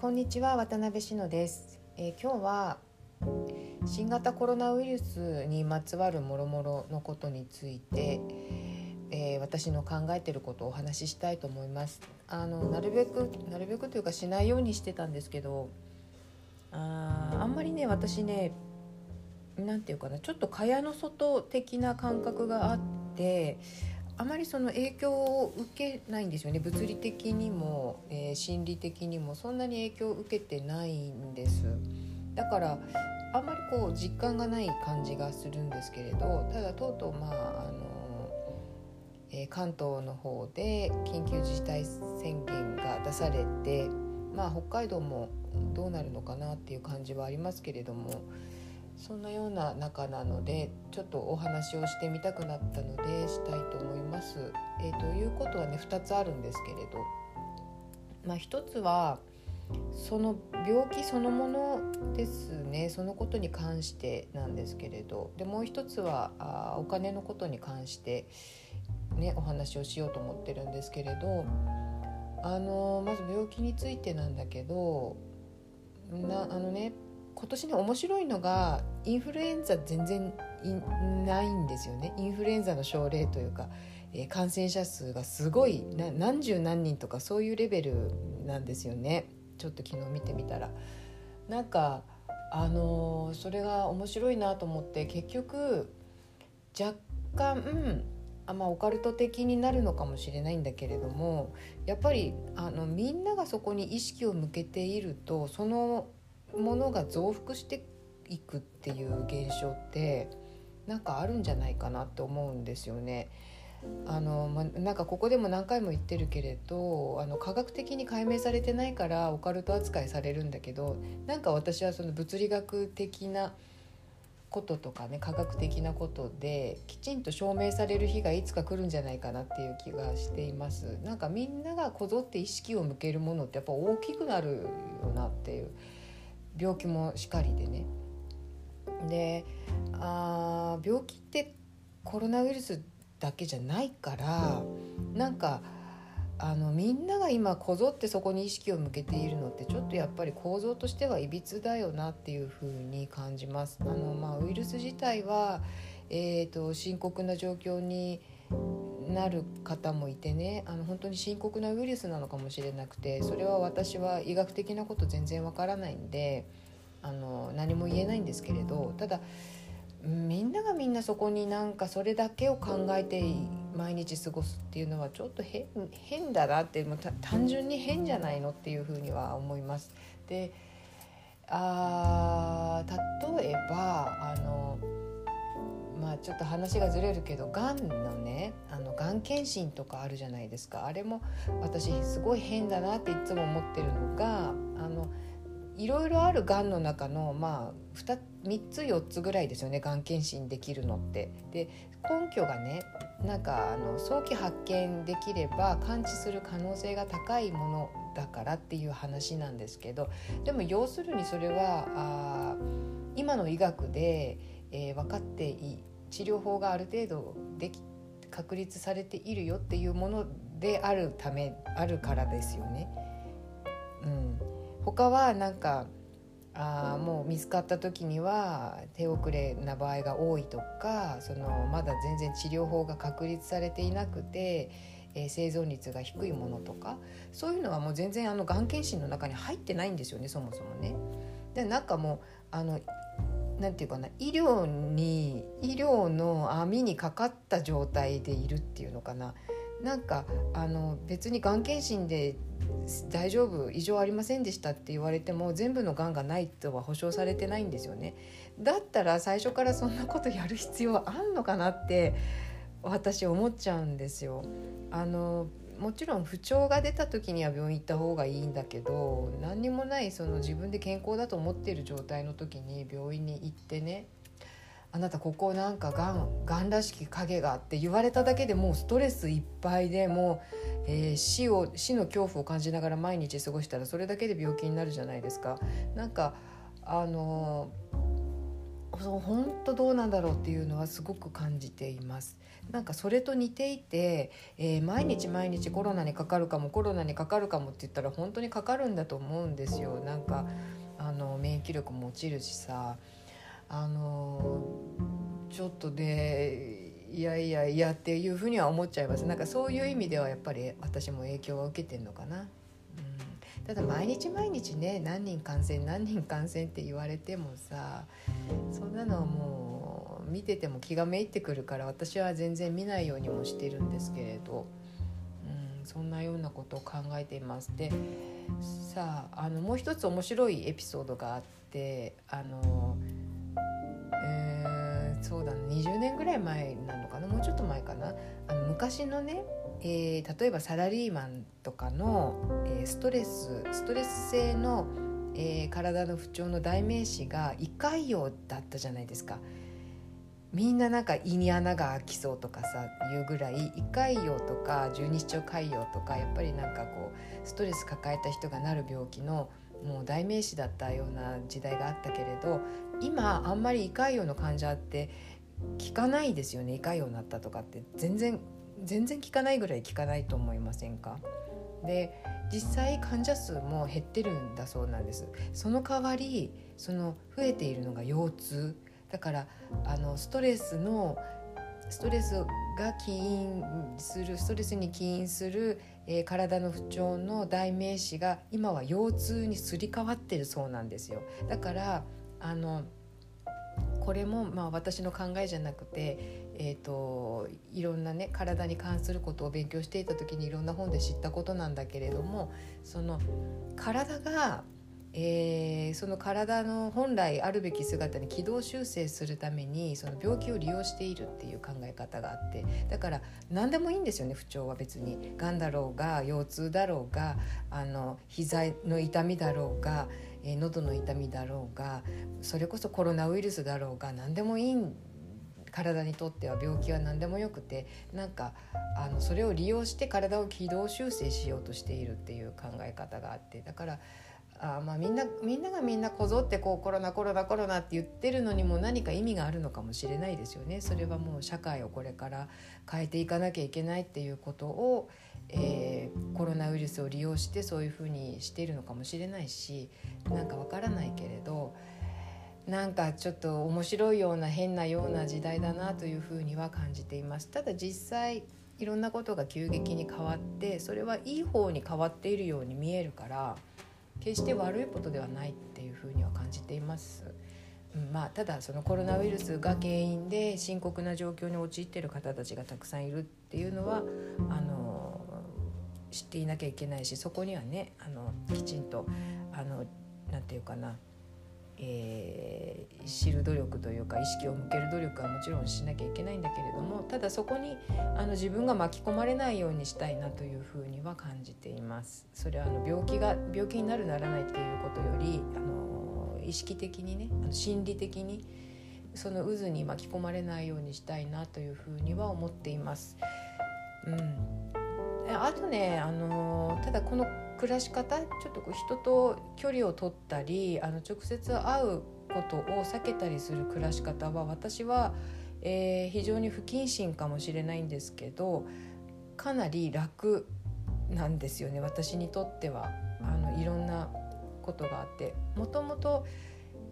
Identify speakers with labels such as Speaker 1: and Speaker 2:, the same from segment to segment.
Speaker 1: こんにちは渡辺志乃です、えー、今日は新型コロナウイルスにまつわるもろもろのことについて、えー、私の考えてることをお話ししたいと思います。あのなるべくなるべくというかしないようにしてたんですけどああんまりね私ね何て言うかなちょっと蚊帳の外的な感覚があってあまりその影響を受けないんですよね。物理的にも、えー、心理的にもそんなに影響を受けてないんです。だからあんまりこう実感がない感じがするんですけれどただとうとうまああの、えー、関東の方で緊急事態宣言が出されてまあ北海道もどうなるのかなっていう感じはありますけれどもそんなような中なのでちょっとお話をしてみたくなったのでしたいと思います。えー、ということはね2つあるんですけれど、まあ、1つはその病気そのものですねそのことに関してなんですけれど。でもう一つはあお金のことに関して、ね、お話をしようと思ってるんですけれど。あのまず病気についてなんだけどなあのね今年ね面白いのがインフルエンザ全然ないんですよねインフルエンザの症例というか、えー、感染者数がすごい何十何人とかそういうレベルなんですよねちょっと昨日見てみたら。なんかあのー、それが面白いなと思って結局若干、あまあ、オカルト的になるのかもしれないんだけれどもやっぱりあのみんながそこに意識を向けているとそのものが増幅していくっていう現象ってなんかあるんじゃないかなって思うんですよね。あのまなんかここでも何回も言ってるけれどあの科学的に解明されてないからオカルト扱いされるんだけどなんか私はその物理学的なこととかね科学的なことできちんと証明される日がいつか来るんじゃないかなっていう気がしていますなんかみんながこぞって意識を向けるものってやっぱ大きくなるよなっていう病気もしかりでねであ病気ってコロナウイルスだけじゃないからなんかあのみんなが今こぞってそこに意識を向けているのってちょっとやっぱり構造としてはいびつだよなっていうふうに感じます。あのまあ、ウイルス自体は、えーと深刻な状況になる方もいてねあの本当に深刻なウイルスなのかもしれなくてそれは私は医学的なこと全然わからないんであの何も言えないんですけれどただみんながみんなそこになんかそれだけを考えて毎日過ごすっていうのはちょっと変変だなってもう単純に変じゃないのっていうふうには思います。であ例えばあのまあちょっと話がずれるけどがんのねあのがん検診とかあるじゃないですかあれも私すごい変だなっていつも思ってるのがあのいろいろあるがんの中のまあ 2, 3つ4つぐらいですよねがん検診できるのって。で根拠がねなんかあの早期発見できれば完治する可能性が高いものだからっていう話なんですけどでも要するにそれはあ今の医学で、えー、分かっていい治療法がある程度でき確立されているよっていうものであるためあるからですよね。うん、他はなんかあもう見つかった時には手遅れな場合が多いとかそのまだ全然治療法が確立されていなくて、えー、生存率が低いものとかそういうのはもう全然あのがん検診の中に入ってないんですよねそもそもね。でなんかもうあのなんていうかな医療に医療の網にかかった状態でいるっていうのかな。なんかあの別にがん検診で大丈夫異常ありませんでしたって言われても全部のがんがないとは保証されてないんですよね。だったら最初からそんなことやる必要はあんのかなって私思っちゃうんですよ。あのもちろん不調が出た時には病院行った方がいいんだけど何にもないその自分で健康だと思っている状態の時に病院に行ってねあなたここなんかがんがんらしき影がって言われただけでもうストレスいっぱいでもう、えー、死を死の恐怖を感じながら毎日過ごしたらそれだけで病気になるじゃないですか。なんかあのそう本当どうなんだろうっていうのはすごく感じています。なんかそれと似ていて、えー、毎日毎日コロナにかかるかもコロナにかかるかもって言ったら本当にかかるんだと思うんですよ。なんかあの免疫力も落ちるしさあのちょっとでいやいやいやっていうふうには思っちゃいますなんかそういう意味ではやっぱり私も影響は受けてんのかな。ただ毎日毎日ね何人感染何人感染って言われてもさそんなのはもう見てても気がめいってくるから私は全然見ないようにもしてるんですけれど、うん、そんなようなことを考えています。でさああのもう一つ面白いエピソードがあってあの、えー、そうだな20年ぐらい前なのかな？もうちょっと前かな？あの昔のねえー、例えばサラリーマンとかの、えー、ストレスストレス性の、えー、体の不調の代名詞が胃潰瘍だったじゃないですか。みんななんか胃に穴が開きそうとかさいうぐらい胃潰瘍とか十二指腸潰瘍とかやっぱりなんかこうストレス抱えた人がなる病気のもう代名詞だったような時代があったけれど今あんまり胃潰瘍の患者って聞かないですよね胃潰瘍になったとかって全然全然効かないぐらい効かないと思いませんか？で実際患者数も減ってるんだそうなんです。その代わりその増えているのが腰痛。だからあのストレスのストレスが起因するストレスに起因する、えー、体の不調の代名詞が今は腰痛にすり替わってるそうなんですよ。だからあのこれもまあ私の考えじゃなくてえーと、いろんなね体に関することを勉強していた時にいろんな本で知ったことなんだけれどもその体が、えー、その体の本来あるべき姿に軌道修正するためにその病気を利用しているっていう考え方があってだから何でもいいんですよね不調は別に。がんだろうが腰痛だろうがあの膝の痛みだろうが、えー、喉の痛みだろうがそれこそコロナウイルスだろうが何でもいいん体にとっては病気は何でもよくてなんかあのそれを利用して体を軌道修正しようとしているっていう考え方があってだからあまあみんなみんながみんなこぞってこうコロナコロナコロナって言ってるのにも何か意味があるのかもしれないですよね。それはもう社会をこれから変えていかなきゃいけないっていうことを、えー、コロナウイルスを利用してそういうふうにしているのかもしれないしなんかわからないけれど。なんかちょっと面白いような変なような時代だなというふうには感じていますただ実際いろんなことが急激に変わってそれはいい方に変わっているように見えるから決して悪いことではないっていうふうには感じています。うん、まあ、ただそのコロナウイルスが原因で深刻な状況に陥っている方たちがたくさんいるっていうのはあの知っていなきゃいけないしそこにはねあのきちんとあのなていうかなえー、知る努力というか意識を向ける努力はもちろんしなきゃいけないんだけれどもただそこにあの自分が巻き込まれないようにしたいなというふうには感じています。それはあの病気が病気になるならないっていうことよりあの意識的にねあの心理的にその渦に巻き込まれないようにしたいなというふうには思っています。うん、あとねあのただこの暮らし方ちょっとこう人と距離を取ったりあの直接会うことを避けたりする暮らし方は私は、えー、非常に不謹慎かもしれないんですけどかなり楽なんですよね私にとっては。あのいろんなことがあって。もともと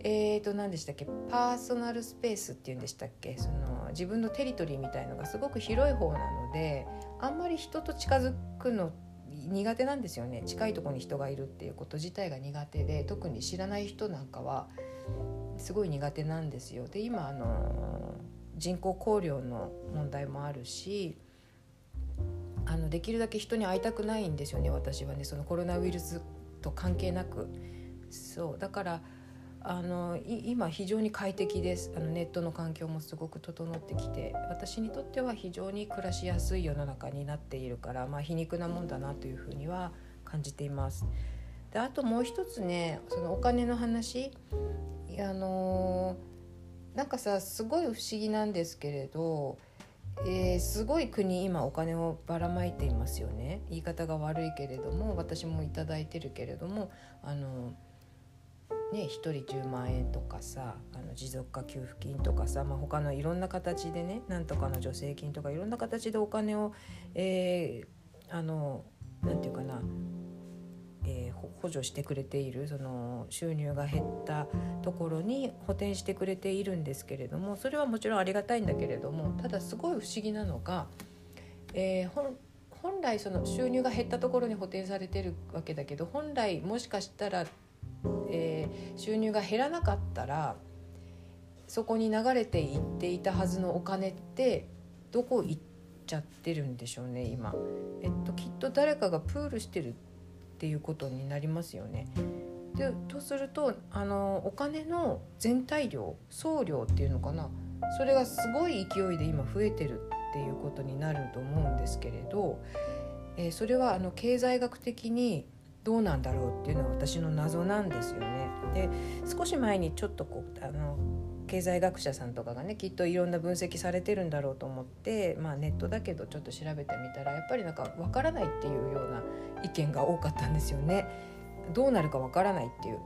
Speaker 1: えーと何でしたっけパーソナルスペースっていうんでしたっけその自分のテリトリーみたいのがすごく広い方なのであんまり人と近づくのって苦手なんですよね。近いとこに人がいるっていうこと自体が苦手で特に知らない人なんかはすごい苦手なんですよ。で今あの人口考慮の問題もあるしあのできるだけ人に会いたくないんですよね私はね。そのコロナウイルスと関係なく。そうだからあの今非常に快適です。あのネットの環境もすごく整ってきて私にとっては非常に暮らしやすい世の中になっているから、まあ、皮肉なもんだなというふうには感じています。であともう一つねそのお金の話。あのなんかさすごい不思議なんですけれど、えー、すごい国今お金をばらまいていますよね。言い方が悪いけれども私も頂いてるけれどもあのね、1人10万円とかさあの持続化給付金とかさ、まあ、他のいろんな形でねなんとかの助成金とかいろんな形でお金を、えー、あのなんて言うかなえー、補助してくれているその収入が減ったところに補填してくれているんですけれどもそれはもちろんありがたいんだけれどもただすごい不思議なのが、えー、本来その収入が減ったところに補填されてるわけだけど本来もしかしたら、えー、収入が減らなかったらそこに流れていっていたはずのお金ってどこ行っちゃってるんでしょうね今。えっときっと誰かがプールしてるっていうことになりますよね。でとするとあのお金の全体量総量っていうのかなそれがすごい勢いで今増えてるっていうことになると思うんですけれど、えー、それはあの経済学的にどうなんだろうっていうのは私の謎なんですよね。で少し前にちょっとこうあの経済学者さんとかがねきっといろんな分析されてるんだろうと思って、まあ、ネットだけどちょっと調べてみたらやっぱりなんか分からないっていうような意見が多かったんですよね。どうなるか分からないっていう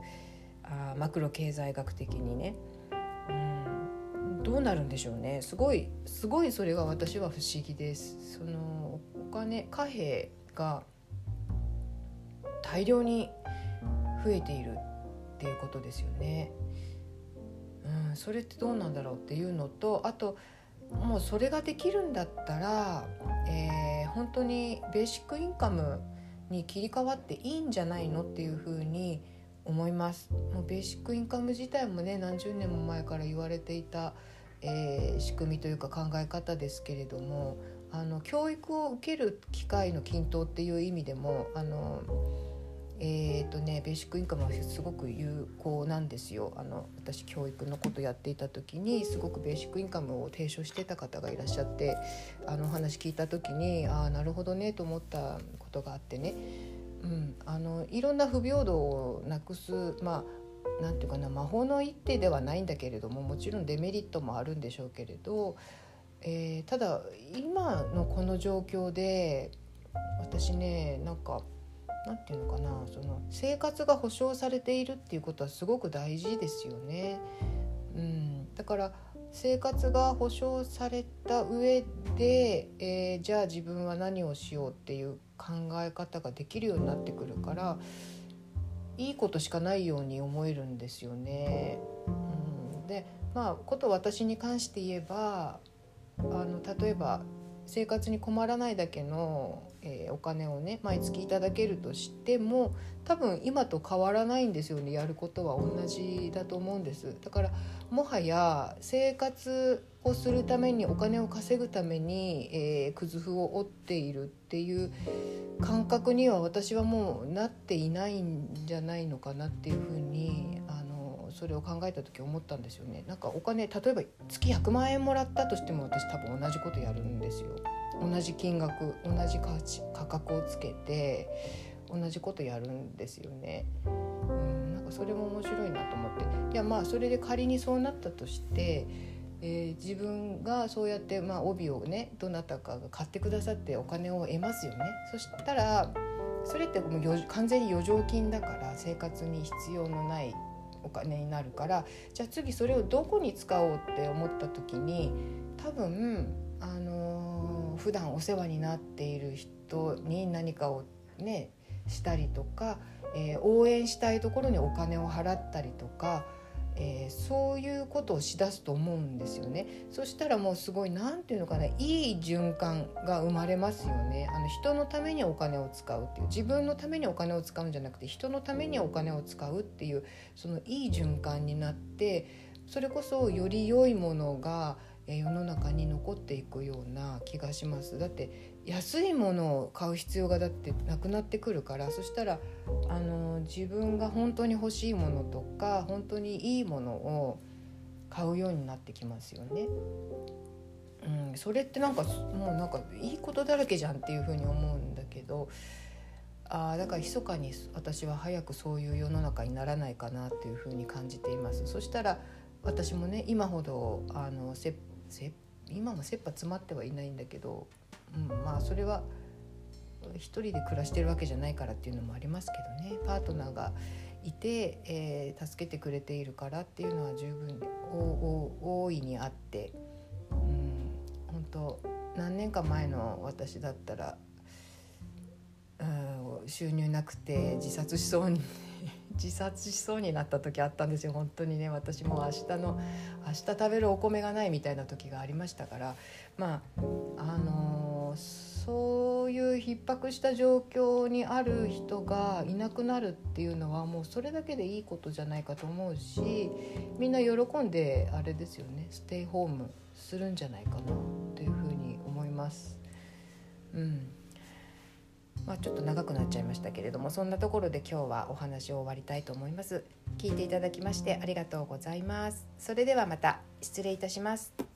Speaker 1: あマクロ経済学的にね。うんどうなるんでしょうねすごいすごいそれが私は不思議です。そのお金貨幣が大量に増えているっていうことですよね。うん、それってどうなんだろうっていうのとあともうそれができるんだったら、えー、本当にベーシックインカムに切り替わっていいんじゃないのっていうふうに思いますもうベーシックインカム自体もね何十年も前から言われていた、えー、仕組みというか考え方ですけれどもあの教育を受ける機会の均等っていう意味でもあのえーとね、ベーシックインカムはすごく有効なんですよ。あの私教育のことやっていた時にすごくベーシックインカムを提唱してた方がいらっしゃってあのお話聞いた時にああなるほどねと思ったことがあってね、うん、あのいろんな不平等をなくすまあなんていうかな魔法の一手ではないんだけれどももちろんデメリットもあるんでしょうけれど、えー、ただ今のこの状況で私ねなんか何て言うのかなその生活が保障されているっていうことはすごく大事ですよね。うん、だから生活が保障された上で、えー、じゃあ自分は何をしようっていう考え方ができるようになってくるからいいことしかないように思えるんですよね。うん、でまあこと私に関して言えばあの例えば生活に困らないだけの、えー、お金をね毎月いただけるとしても多分今と変わらないんですよねやることは同じだと思うんです。だからもはや生活をするためにお金を稼ぐために、えー、くずふを折っているっていう感覚には私はもうなっていないんじゃないのかなっていうふうにそれを考えた時思ったんですよね。なんかお金例えば月100万円もらったとしても私多分同じことやるんですよ。同じ金額同じ価値価格をつけて同じことやるんですよね。うんなんかそれも面白いなと思って。いやまあそれで仮にそうなったとしてえー、自分がそうやって、まあ、帯をねどなたかが買ってくださってお金を得ますよね。そしたらそれってもう完全に余剰金だから生活に必要のないお金になるからじゃあ次それをどこに使おうって思った時に多分あの普段お世話になっている人に何かをねしたりとか、えー、応援したいところにお金を払ったりとかえー、そういうことをしだすと思うんですよね。そしたらもうすごい何て言うのかないい循環が生まれますよね。あの人のためにお金を使うっていう自分のためにお金を使うんじゃなくて人のためにお金を使うっていうそのいい循環になってそれこそより良いものが世の中に残っていくような気がしますだって安いものを買う必要がだってなくなってくるからそしたらあの自分が本当に欲しいものとか本当にいいものを買うようになってきますよね。うん、それってなんかもうなんかいいことだらけじゃんっていうふうに思うんだけどあだから密かに私は早くそういう世の中にならないかなっていうふうに感じています。そしたら私もね今ほどあの今も切羽詰まってはいないんだけどうん、まあそれは一人で暮らしてるわけじゃないからっていうのもありますけどね。パートナーがいて、えー、助けてくれているからっていうのは十分大いにあって、うん、本当何年か前の私だったら、うん、収入なくて自殺しそうに自殺しそうになった時あったんですよ。本当にね。私も明日の明日食べるお米がないみたいな時がありましたから。まああの、そういう逼迫した状況にある人がいなくなるっていうのはもうそれだけでいいことじゃないかと思うしみんな喜んであれですよね。ステイホームするんじゃないかなというふうに思います。うん。まあ、ちょっと長くなっちゃいましたけれどもそんなところで今日はお話を終わりたいと思います。聞いていただきましてありがとうございます。それではまた失礼いたします。